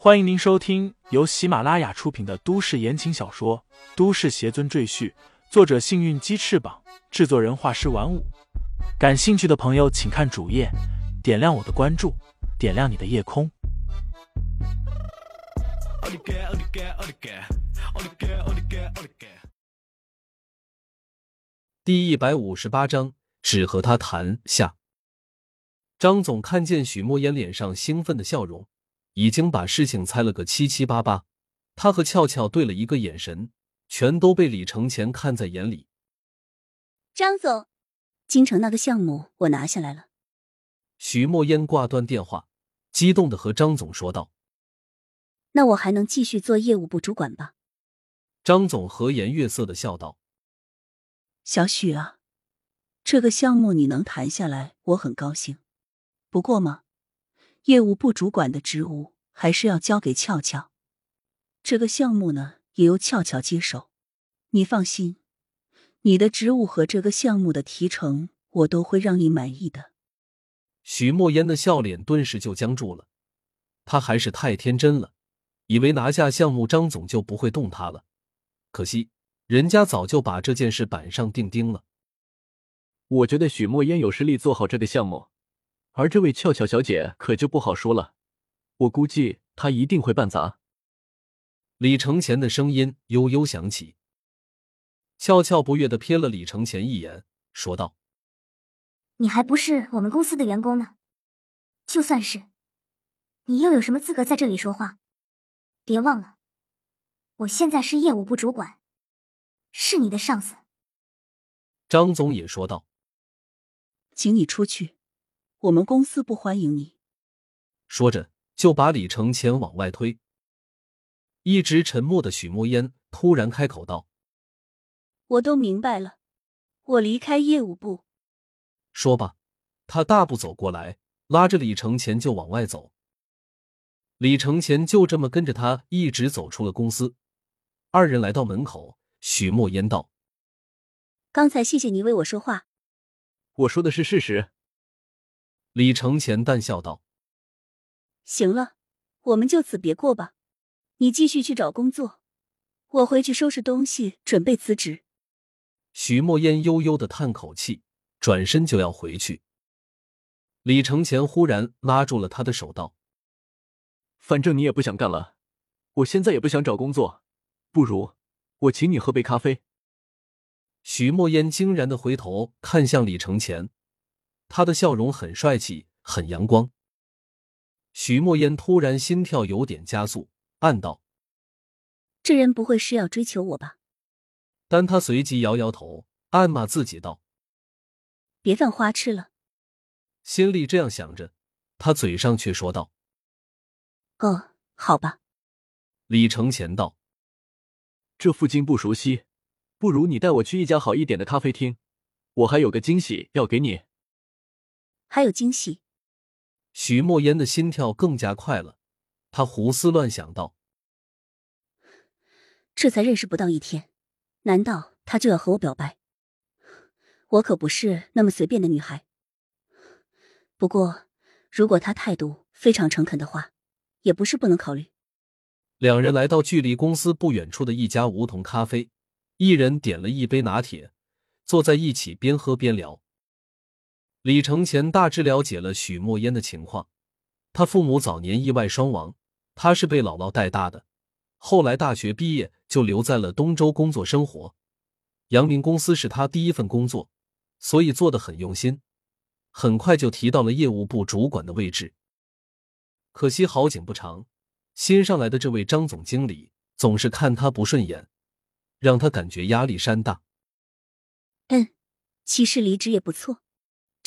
欢迎您收听由喜马拉雅出品的都市言情小说《都市邪尊赘婿》，作者：幸运鸡翅膀，制作人：画师玩五。感兴趣的朋友，请看主页，点亮我的关注，点亮你的夜空。第一百五十八章，只和他谈下。张总看见许墨烟脸上兴奋的笑容，已经把事情猜了个七七八八。他和俏俏对了一个眼神，全都被李承前看在眼里。张总，京城那个项目我拿下来了。许墨烟挂断电话，激动的和张总说道：“那我还能继续做业务部主管吧？”张总和颜悦色的笑道：“小许啊，这个项目你能谈下来，我很高兴。不过嘛，业务部主管的职务还是要交给俏俏。这个项目呢，也由俏俏接手。你放心，你的职务和这个项目的提成，我都会让你满意的。”许墨烟的笑脸顿时就僵住了。他还是太天真了，以为拿下项目，张总就不会动他了。可惜，人家早就把这件事板上钉钉了。我觉得许墨烟有实力做好这个项目，而这位俏俏小姐可就不好说了。我估计她一定会办砸。李承前的声音悠悠响起。俏俏不悦的瞥了李承前一眼，说道：“你还不是我们公司的员工呢，就算是，你又有什么资格在这里说话？别忘了。”我现在是业务部主管，是你的上司。张总也说道：“请你出去，我们公司不欢迎你。”说着就把李承前往外推。一直沉默的许墨烟突然开口道：“我都明白了，我离开业务部。”说罢，他大步走过来，拉着李承前就往外走。李承前就这么跟着他一直走出了公司。二人来到门口，许墨烟道：“刚才谢谢你为我说话。”我说的是事实。李承前淡笑道：“行了，我们就此别过吧。你继续去找工作，我回去收拾东西，准备辞职。”徐墨烟悠悠的叹口气，转身就要回去。李承前忽然拉住了他的手，道：“反正你也不想干了，我现在也不想找工作。”不如我请你喝杯咖啡。徐墨烟惊然的回头看向李承前，他的笑容很帅气，很阳光。许墨烟突然心跳有点加速，暗道：“这人不会是要追求我吧？”但他随即摇摇头，暗骂自己道：“别犯花痴了。”心里这样想着，他嘴上却说道：“哦，好吧。”李承前道。这附近不熟悉，不如你带我去一家好一点的咖啡厅，我还有个惊喜要给你。还有惊喜？许墨烟的心跳更加快了，他胡思乱想道：“这才认识不到一天，难道他就要和我表白？我可不是那么随便的女孩。不过，如果他态度非常诚恳的话，也不是不能考虑。”两人来到距离公司不远处的一家梧桐咖啡，一人点了一杯拿铁，坐在一起边喝边聊。李承前大致了解了许墨烟的情况，他父母早年意外双亡，他是被姥姥带大的，后来大学毕业就留在了东周工作生活。阳明公司是他第一份工作，所以做的很用心，很快就提到了业务部主管的位置。可惜好景不长。新上来的这位张总经理总是看他不顺眼，让他感觉压力山大。嗯，其实离职也不错，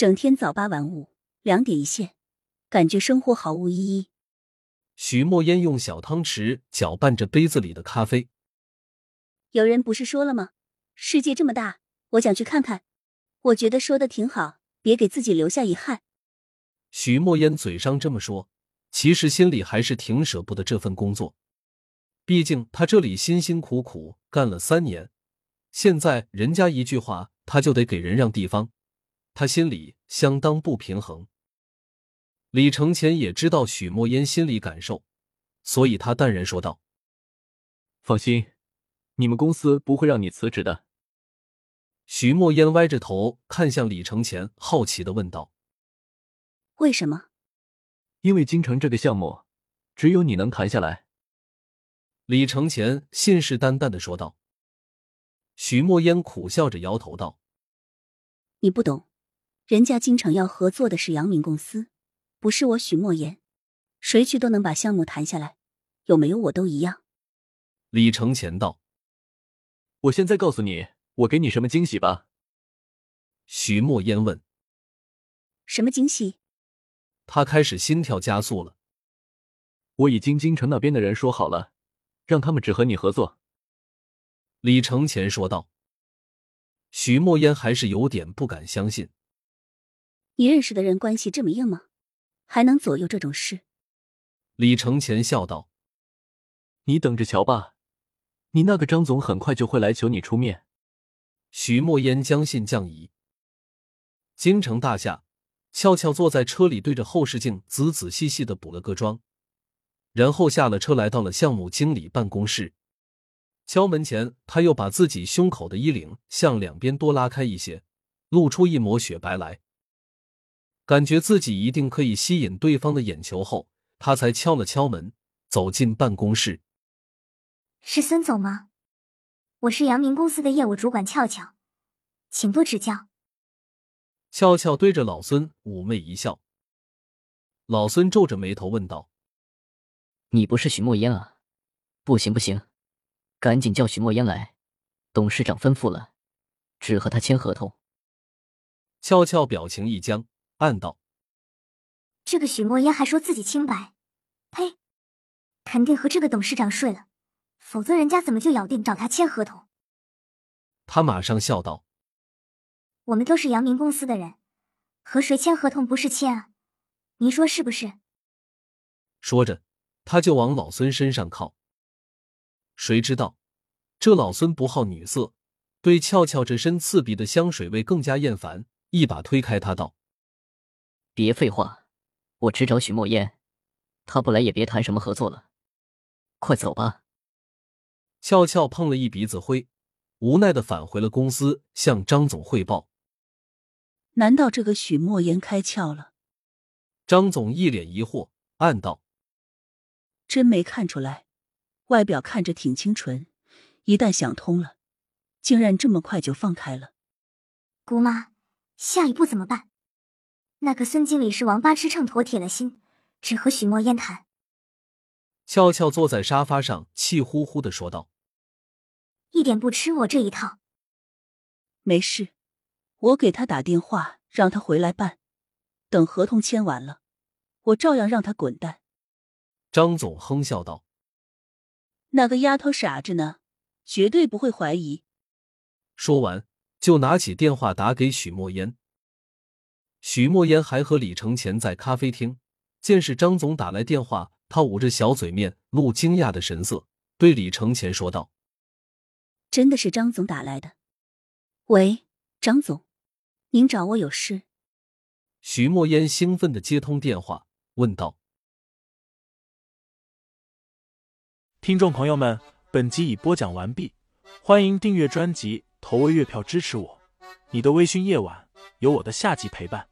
整天早八晚五，两点一线，感觉生活毫无意义。徐墨烟用小汤匙搅拌着杯子里的咖啡。有人不是说了吗？世界这么大，我想去看看。我觉得说的挺好，别给自己留下遗憾。徐墨烟嘴上这么说。其实心里还是挺舍不得这份工作，毕竟他这里辛辛苦苦干了三年，现在人家一句话他就得给人让地方，他心里相当不平衡。李承前也知道许墨烟心里感受，所以他淡然说道：“放心，你们公司不会让你辞职的。”许墨烟歪着头看向李承前，好奇的问道：“为什么？”“因为京城这个项目，只有你能谈下来。”李承前信誓旦旦的说道。许墨烟苦笑着摇头道：“你不懂，人家经常要合作的是阳明公司，不是我许墨言。谁去都能把项目谈下来，有没有我都一样。”李承前道：“我现在告诉你。”我给你什么惊喜吧？许墨言问。什么惊喜？他开始心跳加速了。我已经京城那边的人说好了，让他们只和你合作。李承前说道。徐墨烟还是有点不敢相信。你认识的人关系这么硬吗？还能左右这种事？李承前笑道。你等着瞧吧，你那个张总很快就会来求你出面。徐墨烟将信将疑。京城大厦，俏俏坐在车里，对着后视镜仔仔细细的补了个妆，然后下了车，来到了项目经理办公室。敲门前，他又把自己胸口的衣领向两边多拉开一些，露出一抹雪白来。感觉自己一定可以吸引对方的眼球后，他才敲了敲门，走进办公室。是孙总吗？我是阳明公司的业务主管俏俏，请多指教。俏俏对着老孙妩媚一笑。老孙皱着眉头问道：“你不是许墨烟啊？不行不行，赶紧叫许墨烟来，董事长吩咐了，只和他签合同。”俏俏表情一僵，暗道：“这个许墨烟还说自己清白，呸！肯定和这个董事长睡了。”否则，人家怎么就咬定找他签合同？他马上笑道：“我们都是阳明公司的人，和谁签合同不是签啊？您说是不是？”说着，他就往老孙身上靠。谁知道这老孙不好女色，对俏俏这身刺鼻的香水味更加厌烦，一把推开他道：“别废话，我只找许墨烟，他不来也别谈什么合作了，快走吧。”俏俏碰了一鼻子灰，无奈的返回了公司，向张总汇报。难道这个许墨言开窍了？张总一脸疑惑，暗道：“真没看出来，外表看着挺清纯，一旦想通了，竟然这么快就放开了。”姑妈，下一步怎么办？那个孙经理是王八吃秤砣铁了心，只和许墨烟谈。俏俏坐在沙发上，气呼呼的说道。一点不吃我这一套。没事，我给他打电话，让他回来办。等合同签完了，我照样让他滚蛋。张总哼笑道：“那个丫头傻着呢，绝对不会怀疑。”说完，就拿起电话打给许墨烟。许墨烟还和李承前在咖啡厅，见是张总打来电话，他捂着小嘴面露惊讶的神色，对李承前说道。真的是张总打来的。喂，张总，您找我有事？许墨烟兴奋的接通电话，问道：“听众朋友们，本集已播讲完毕，欢迎订阅专辑，投喂月票支持我。你的微醺夜晚，有我的下集陪伴。”